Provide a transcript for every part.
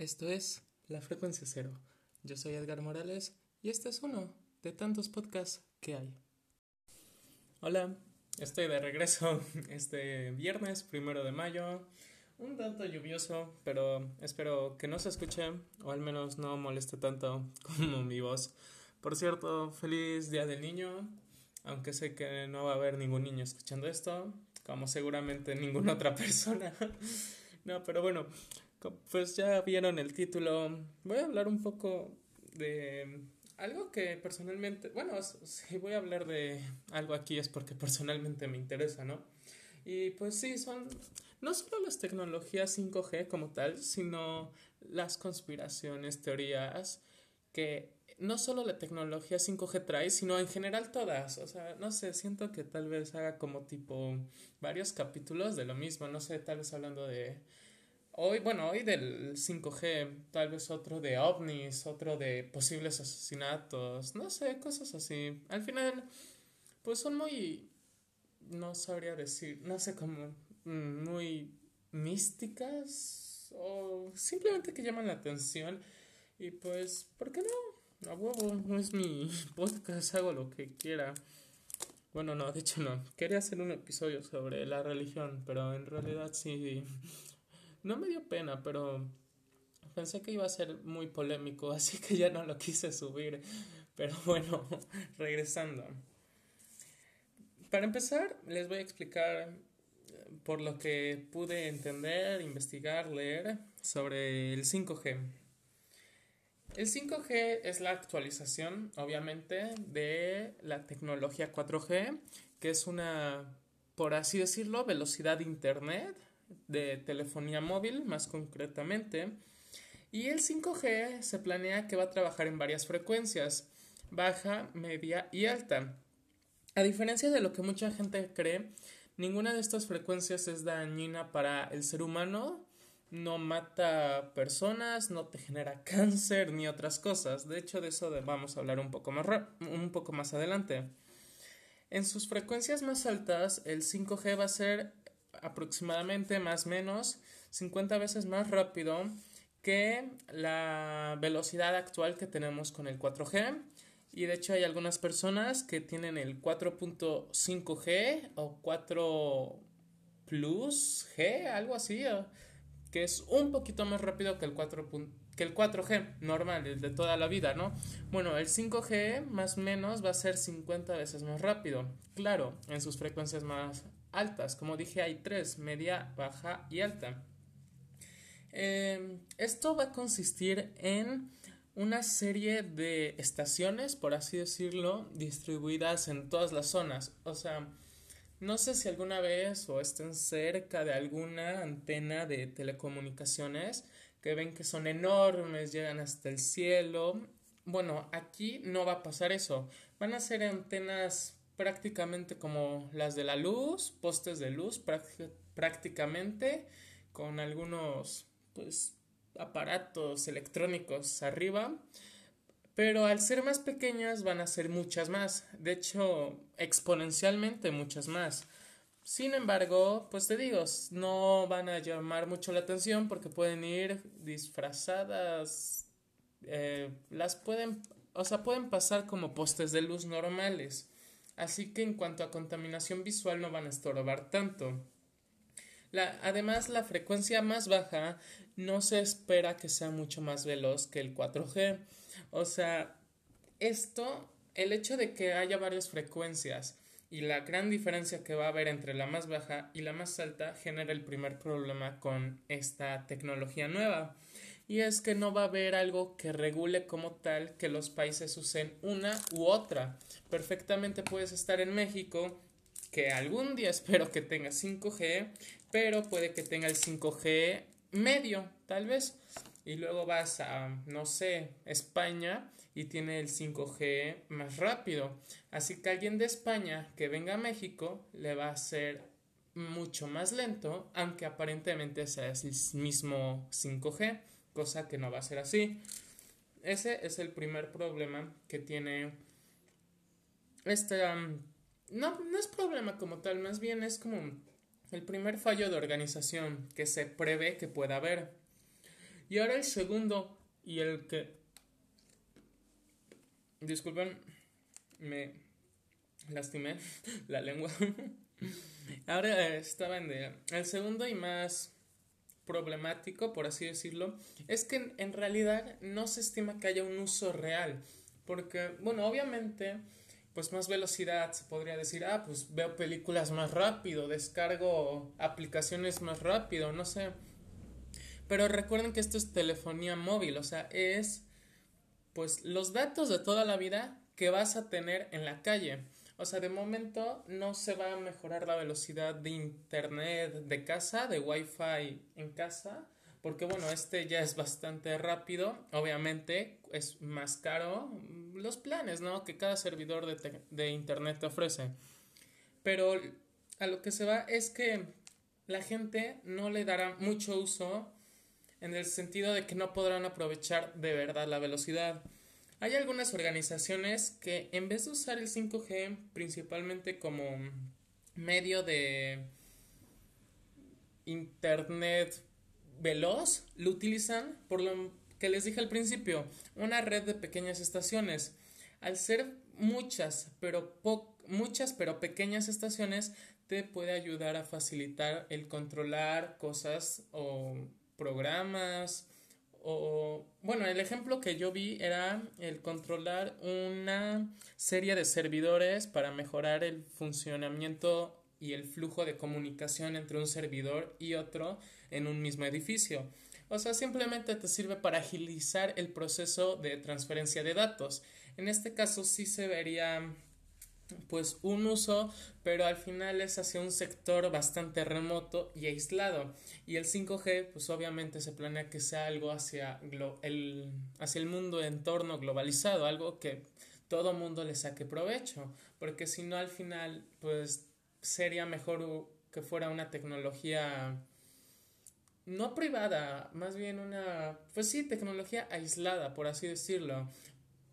Esto es La Frecuencia Cero. Yo soy Edgar Morales y este es uno de tantos podcasts que hay. Hola, estoy de regreso este viernes primero de mayo. Un tanto lluvioso, pero espero que no se escuche o al menos no moleste tanto como mi voz. Por cierto, feliz Día del Niño, aunque sé que no va a haber ningún niño escuchando esto, como seguramente ninguna otra persona. no, pero bueno, pues ya vieron el título. Voy a hablar un poco de algo que personalmente, bueno, si voy a hablar de algo aquí es porque personalmente me interesa, ¿no? Y pues sí, son no solo las tecnologías 5G como tal, sino las conspiraciones, teorías que no solo la tecnología 5G trae, sino en general todas. O sea, no sé, siento que tal vez haga como tipo varios capítulos de lo mismo, no sé, tal vez hablando de Hoy, bueno, hoy del 5G, tal vez otro de ovnis, otro de posibles asesinatos, no sé, cosas así. Al final, pues son muy, no sabría decir, no sé cómo, mm, muy místicas o simplemente que llaman la atención. Y pues, ¿por qué no? A huevo, no es mi podcast, hago lo que quiera. Bueno, no, de hecho no. Quería hacer un episodio sobre la religión, pero en realidad sí no me dio pena, pero pensé que iba a ser muy polémico, así que ya no lo quise subir. Pero bueno, regresando. Para empezar, les voy a explicar eh, por lo que pude entender, investigar, leer sobre el 5G. El 5G es la actualización, obviamente, de la tecnología 4G, que es una, por así decirlo, velocidad de Internet de telefonía móvil, más concretamente. Y el 5G se planea que va a trabajar en varias frecuencias, baja, media y alta. A diferencia de lo que mucha gente cree, ninguna de estas frecuencias es dañina para el ser humano, no mata personas, no te genera cáncer ni otras cosas. De hecho, de eso vamos a hablar un poco más, un poco más adelante. En sus frecuencias más altas, el 5G va a ser aproximadamente más o menos 50 veces más rápido que la velocidad actual que tenemos con el 4G. Y de hecho hay algunas personas que tienen el 4.5G o 4 Plus G, algo así, que es un poquito más rápido que el 4 que el 4G normal, el de toda la vida, ¿no? Bueno, el 5G más o menos va a ser 50 veces más rápido, claro, en sus frecuencias más altas. Como dije, hay tres, media, baja y alta. Em, esto va a consistir en una serie de estaciones, por así decirlo, distribuidas en todas las zonas. O sea, no sé si alguna vez o estén cerca de alguna antena de telecomunicaciones que ven que son enormes, llegan hasta el cielo. Bueno, aquí no va a pasar eso. Van a ser antenas prácticamente como las de la luz, postes de luz prácticamente con algunos pues aparatos electrónicos arriba pero al ser más pequeñas van a ser muchas más, de hecho exponencialmente muchas más. Sin embargo, pues te digo, no van a llamar mucho la atención porque pueden ir disfrazadas, eh, las pueden, o sea, pueden pasar como postes de luz normales así que en cuanto a contaminación visual no van a estorbar tanto. además, la frecuencia más baja no se espera que sea mucho más veloz que el 4G. O sea, esto, el hecho de que haya varias frecuencias y la gran diferencia que va a haber entre la más baja y la más alta genera el primer problema con esta tecnología nueva y es que no va a haber algo que regule como tal que los países usen una u otra. Perfectamente puedes estar en México, que algún día espero que tenga 5G, pero puede que tenga el 5G medio, tal vez. Y luego vas a, no sé, España y tiene el 5G más rápido. Así que alguien de España que venga a México le va a ser mucho más lento, aunque aparentemente sea el mismo 5G cosa que no va a ser así. Ese es el primer problema que tiene este... no, no es problema como tal, más bien es como el primer fallo de organización que se prevé que pueda haber. Y ahora el segundo y el que... Disculpen, me lastimé la lengua. ahora estaba en... El segundo y más problemático, por así decirlo, es que en realidad no se estima que haya un uso real. Porque, bueno, obviamente pues más velocidad, se podría decir, ah, pues veo películas más rápido, descargo aplicaciones más rápido, no sé. Pero recuerden que esto es telefonía móvil, o sea, es pues los datos de toda la vida que vas a tener en la calle. O sea, de momento no se va a mejorar la velocidad de internet de casa, de wifi en casa, porque bueno, este ya es bastante rápido, obviamente es más caro los planes, ¿no? Que cada servidor de, de internet te ofrece. Pero a lo que se va es que la gente no le dará mucho uso en el sentido de que no podrán aprovechar de verdad la velocidad. Hay algunas organizaciones que en vez de usar el 5G principalmente como medio de internet veloz lo utilizan por lo que les dije al principio, una red de pequeñas estaciones. Al ser muchas, pero muchas pero pequeñas estaciones te puede ayudar a facilitar el controlar cosas o programas o bueno, el ejemplo que yo vi era el controlar una serie de servidores para mejorar el funcionamiento y el flujo de comunicación entre un servidor y otro en un mismo edificio. O sea, simplemente te sirve para agilizar el proceso de transferencia de datos. En este caso sí se vería pues un uso, pero al final es hacia un sector bastante remoto y aislado. Y el 5G, pues obviamente se planea que sea algo hacia el, hacia el mundo entorno globalizado, algo que todo mundo le saque provecho, porque si no al final, pues sería mejor que fuera una tecnología no privada, más bien una, pues sí, tecnología aislada, por así decirlo,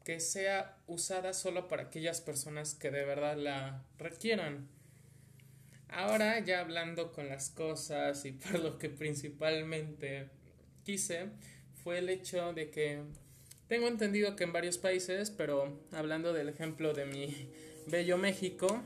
que sea usada solo para aquellas personas que de verdad la requieran. Ahora ya hablando con las cosas y por lo que principalmente quise fue el hecho de que tengo entendido que en varios países, pero hablando del ejemplo de mi bello México,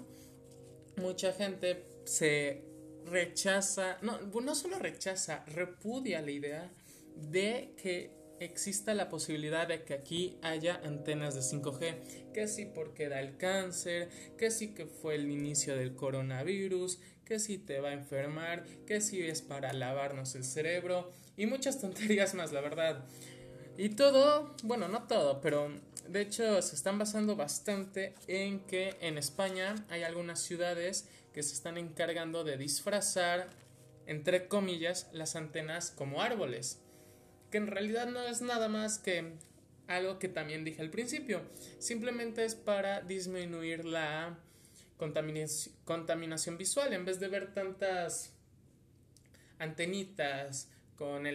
mucha gente se rechaza, no, no solo rechaza, repudia la idea de que exista la posibilidad de que aquí haya antenas de 5G, que sí porque da el cáncer, que sí que fue el inicio del coronavirus, que sí te va a enfermar, que sí es para lavarnos el cerebro y muchas tonterías más, la verdad. Y todo, bueno, no todo, pero de hecho se están basando bastante en que en España hay algunas ciudades que se están encargando de disfrazar, entre comillas, las antenas como árboles, que en realidad no es nada más que algo que también dije al principio, simplemente es para disminuir la contaminación, visual, en vez de ver tantas antenitas con,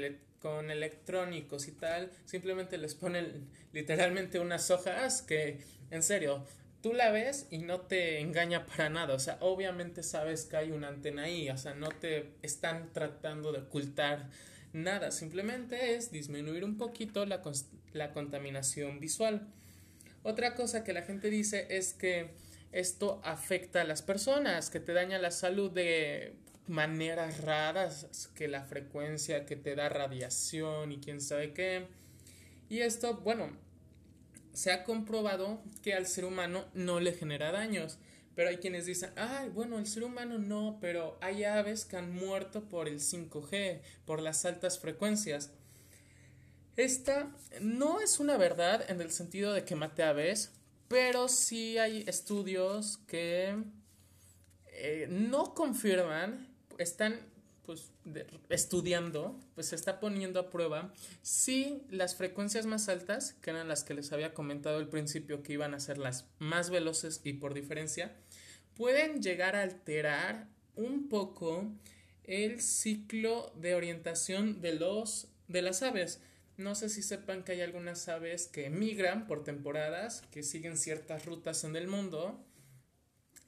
con electrónicos y tal, simplemente les ponen literalmente unas hojas que, en serio, tú la ves y no te engaña para nada. O sea, obviamente sabes que hay una antena ahí. O sea, no te están tratando de ocultar nada. Simplemente es disminuir un poquito la, la contaminación visual. Otra cosa que la gente dice es que esto afecta a las personas, que te daña la salud de maneras raras, que la frecuencia que te da radiación y quién sabe qué. Y esto, bueno, se ha comprobado que al ser humano no le genera daños. Pero hay quienes dicen, ay, bueno, el ser humano no, pero hay aves que han muerto por el 5G, por las altas frecuencias. Esta no es una verdad en el sentido de que mate aves, pero sí hay estudios que eh, no confirman, están pues estudiando, pues se está poniendo a prueba si las frecuencias más altas, que eran las que les había comentado al principio que iban a ser las más veloces y por diferencia, pueden llegar a alterar un poco el ciclo de orientación de los de las aves. No sé si sepan que hay algunas aves que migran por temporadas, que siguen ciertas rutas en el mundo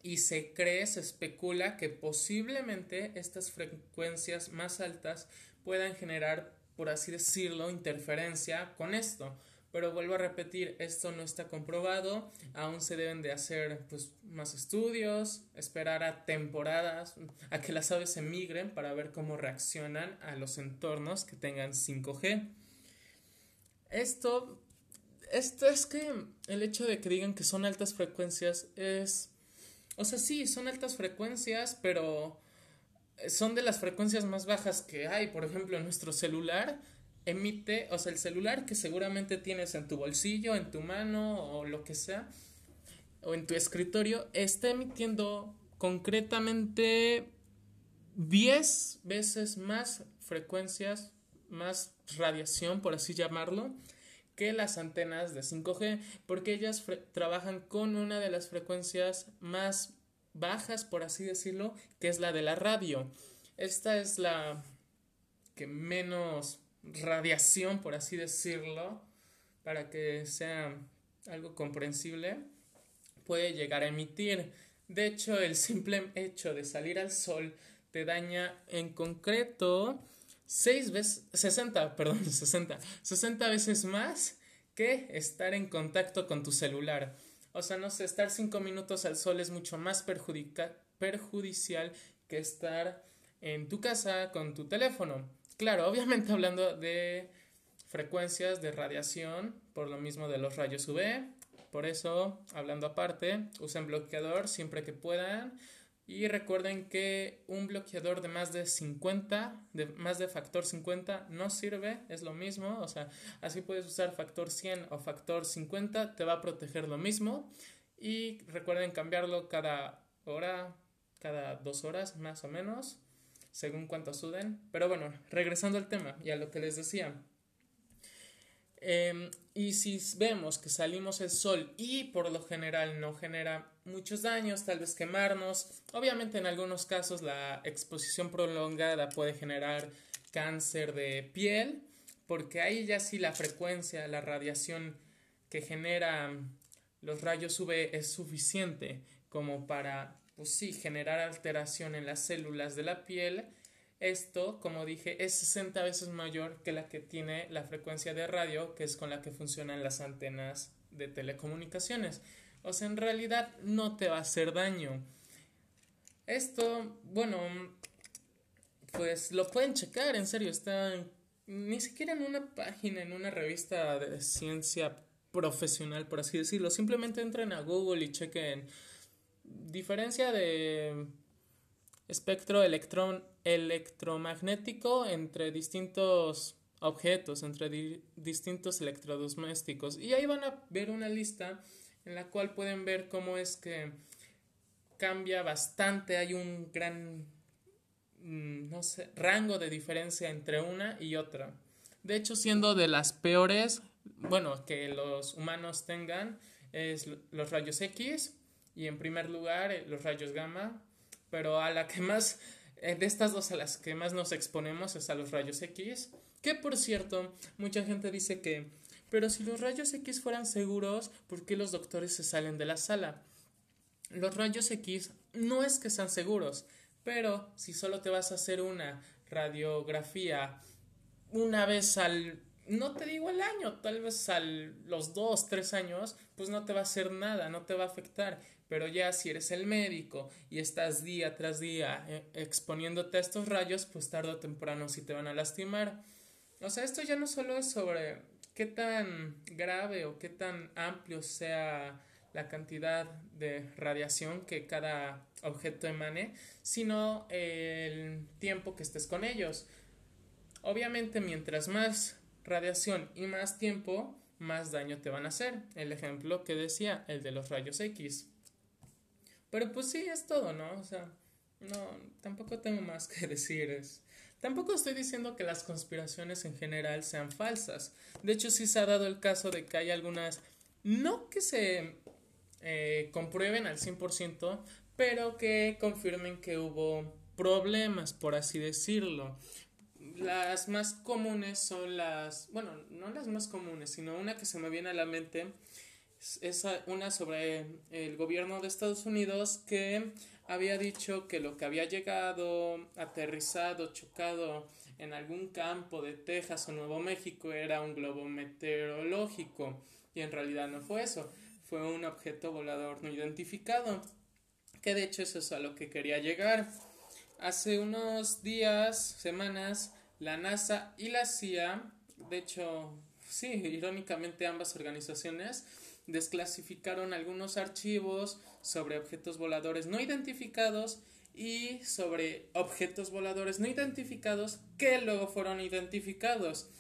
y se cree, se especula que posiblemente estas frecuencias más altas puedan generar por así decirlo, interferencia con esto. Pero vuelvo a repetir, esto no está comprobado, aún se deben de hacer pues, más estudios, esperar a temporadas, a que las aves emigren para ver cómo reaccionan a los entornos que tengan 5G. Esto, esto es que el hecho de que digan que son altas frecuencias es, o sea, sí, son altas frecuencias, pero son de las frecuencias más bajas que hay. Por ejemplo, nuestro celular emite, o sea, el celular que seguramente tienes en tu bolsillo, en tu mano o lo que sea, o en tu escritorio, está emitiendo concretamente 10 veces más frecuencias, más radiación, por así llamarlo, que las antenas de 5G, porque ellas trabajan con una de las frecuencias más bajas, por así decirlo, que es la de la radio. Esta es la que menos radiación, por así decirlo, para que sea algo comprensible, puede llegar a emitir. De hecho, el simple hecho de salir al sol te daña en concreto 6 veces, 60, perdón, 60, 60 veces más que estar en contacto con tu celular. O sea, no sé, estar 5 minutos al sol es mucho más perjudicial que estar en tu casa con tu teléfono. Claro, obviamente hablando de frecuencias de radiación, por lo mismo de los rayos UV. Por eso, hablando aparte, usen bloqueador siempre que puedan. Y recuerden que un bloqueador de más de 50, de más de factor 50, no sirve, es lo mismo. O sea, así puedes usar factor 100 o factor 50, te va a proteger lo mismo. Y recuerden cambiarlo cada hora, cada dos horas más o menos según cuánto suden. Pero bueno, regresando al tema y a lo que les decía. Em, y si vemos que salimos el sol y por lo general no genera muchos daños, tal vez quemarnos, obviamente en algunos casos la exposición prolongada puede generar cáncer de piel, porque ahí ya sí la frecuencia, la radiación que genera los rayos UV es suficiente como para pues sí, generar alteración en las células de la piel. Esto, como dije, es 60 veces mayor que la que tiene la frecuencia de radio, que es con la que funcionan las antenas de telecomunicaciones. O sea, en realidad no te va a hacer daño. Esto, bueno, pues lo pueden checar, en serio, está ni siquiera en una página, en una revista de ciencia profesional, por así decirlo. Simplemente entren a Google y chequen diferencia de espectro electrón, electromagnético entre distintos objetos, entre distintos electrodomésticos. Y ahí van a ver una lista en la cual pueden ver cómo es que cambia bastante, hay un gran mm, no sé, rango de diferencia entre una y otra. De hecho, siendo de las peores, bueno, que los humanos tengan, es los rayos X, y en primer lugar eh, los rayos gamma, pero a la que más, de estas dos a las que más nos exponemos es a los rayos X, que por cierto, mucha gente dice que, pero si los rayos X fueran seguros, ¿por qué los doctores se salen de la sala? Los rayos X no es que sean seguros, pero si solo te vas a hacer una radiografía una vez al no te digo al año, tal vez a los dos, tres años, pues no te va a hacer nada, no te va a afectar. Pero ya si eres el médico y estás día tras día eh, exponiéndote a estos rayos, pues tarde o temprano sí te van a lastimar. O sea, esto ya no solo es sobre qué tan grave o qué tan amplio sea la cantidad de radiación que cada objeto emane, sino el tiempo que estés con ellos. Obviamente, mientras más radiación y más tiempo, más daño te van a hacer. El ejemplo que decía, el de los rayos X. Pero pues sí, es todo, ¿no? O sea, no, tampoco tengo más que decir. Tampoco estoy diciendo que las conspiraciones en general sean falsas. De hecho, sí se ha dado el caso de que hay algunas, no que se eh, comprueben al 100%, pero que confirmen que hubo problemas, por así decirlo. Las más comunes son las, bueno, no las más comunes, sino una que se me viene a la mente es una sobre el gobierno de Estados Unidos que había dicho que lo que había llegado, aterrizado, chocado en algún campo de Texas o Nuevo México era un globo meteorológico y en realidad no fue eso, fue un objeto volador no identificado, que de hecho eso es a lo que quería llegar. Hace unos días, semanas, la NASA y la CIA, de hecho, sí, irónicamente ambas organizaciones, desclasificaron algunos archivos sobre objetos voladores no identificados y sobre objetos voladores no identificados que luego fueron identificados.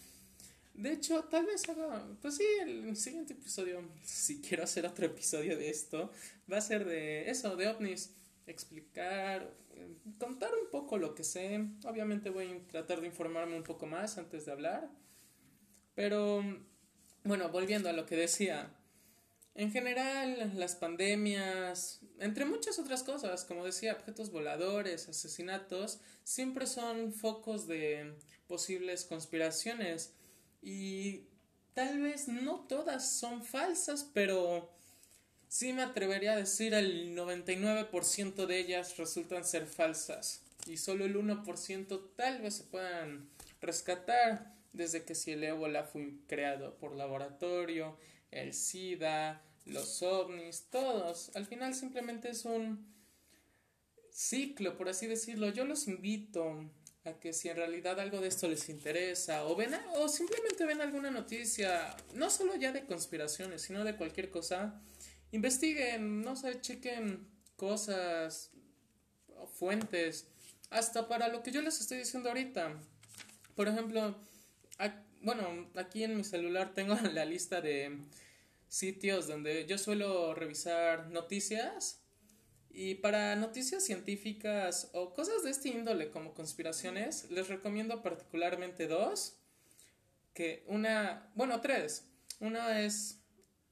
De hecho, tal vez haga, pues sí, el siguiente episodio, si quiero hacer otro episodio de esto, va a ser de eso, de ovnis, explicar, contar un poco lo que sé. Obviamente voy a tratar de informarme un poco más antes de hablar. Pero, bueno, volviendo a lo que decía, en general, las pandemias, entre muchas otras cosas, como decía, objetos voladores, asesinatos, siempre son focos de posibles conspiraciones. Y tal vez no todas son falsas, pero sí me atrevería a decir el 99% de ellas resultan ser falsas. Y solo el 1% tal vez se puedan rescatar desde que si el ébola fue creado por laboratorio, el SIDA, los ovnis, todos. Al final simplemente es un ciclo, por así decirlo. Yo los invito a que si en realidad algo de esto les interesa o ven o simplemente ven alguna noticia, no solo ya de conspiraciones, sino de cualquier cosa, investiguen, no sé, chequen cosas, fuentes, hasta para lo que yo les estoy diciendo ahorita. Por ejemplo, bueno, aquí en mi celular tengo la lista de sitios donde yo suelo revisar noticias y para noticias científicas o cosas de este índole como conspiraciones, les recomiendo particularmente dos, que una, bueno, tres. Una es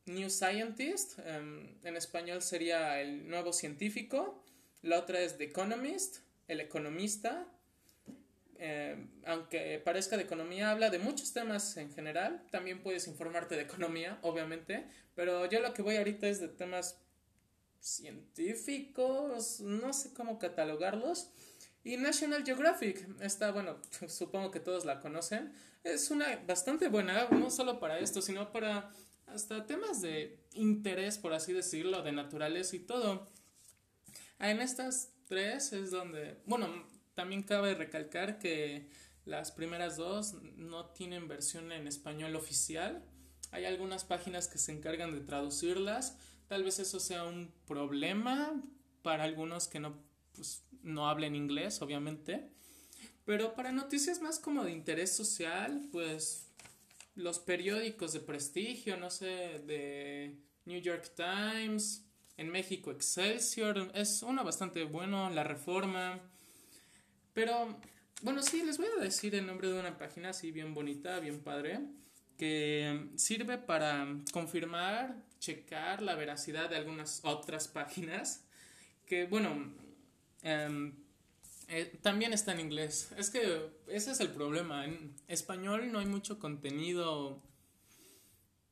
New Scientist, em, en español sería el nuevo científico. La otra es The Economist, el economista. Eh, aunque parezca de economía, habla de muchos temas en general. También puedes informarte de economía, obviamente. Pero yo lo que voy ahorita es de temas científicos, no sé cómo catalogarlos. Y National Geographic, está, bueno, supongo que todos la conocen. Es una bastante buena, no solo para esto, sino para hasta temas de interés, por así decirlo, de naturaleza y todo. En estas tres es donde, bueno, también cabe recalcar que las primeras dos no tienen versión en español oficial. Hay algunas páginas que se encargan de traducirlas. Tal vez eso sea un problema para algunos que no, pues, no hablen inglés, obviamente. Pero para noticias más como de interés social, pues los periódicos de prestigio, no sé, de New York Times, en México Excelsior, es uno bastante bueno, La Reforma. Pero, bueno, sí, les voy a decir el nombre de una página así bien bonita, bien padre, que sirve para confirmar, checar la veracidad de algunas otras páginas, que, bueno, em, eh, también está en inglés. Es que ese es el problema. En español no hay mucho contenido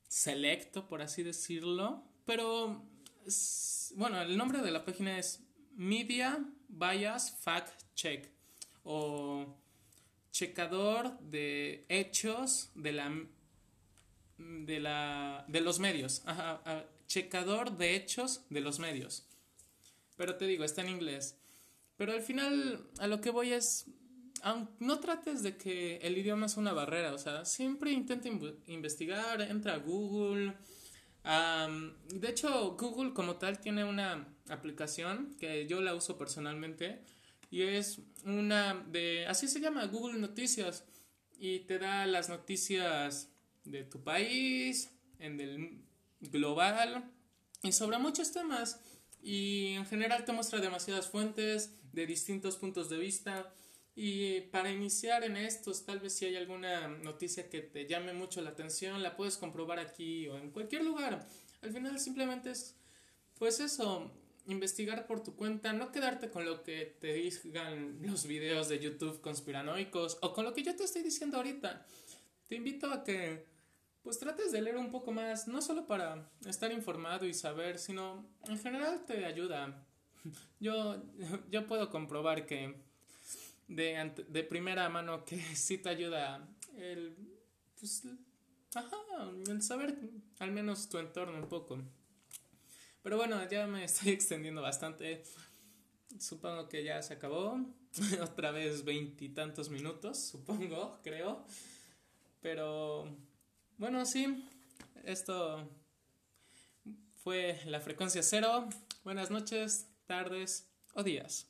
selecto, por así decirlo, pero, bueno, el nombre de la página es Media Bias Fact Check o checador de hechos de la de la de los medios. Checador de hechos de los medios. Pero te digo está en inglés. Pero al final a lo que voy es no trates de que el idioma es una barrera. O sea siempre intenta investigar entra a Google. De hecho Google como tal tiene una aplicación que yo la uso personalmente y es una de, así se llama, Google Noticias y te da las noticias de tu país, en el global y sobre muchos temas y en general te muestra demasiadas fuentes de distintos puntos de vista y para iniciar en estos, tal vez si hay alguna noticia que te llame mucho la atención, la puedes comprobar aquí o en cualquier lugar. Al final simplemente es, pues eso, investigar por tu cuenta, no quedarte con lo que te digan los videos de YouTube conspiranoicos o con lo que yo te estoy diciendo ahorita. Te invito a que pues trates de leer un poco más, no solo para estar informado y saber, sino en general te ayuda. yo, yo puedo comprobar que de, de primera mano que sí te ayuda el, pues, ajá, el saber al menos tu entorno un poco. Pero bueno, ya me estoy extendiendo bastante. Supongo que ya se acabó. Otra vez veintitantos minutos, supongo, creo. Pero bueno, sí, esto fue la frecuencia cero. Buenas noches, tardes o días.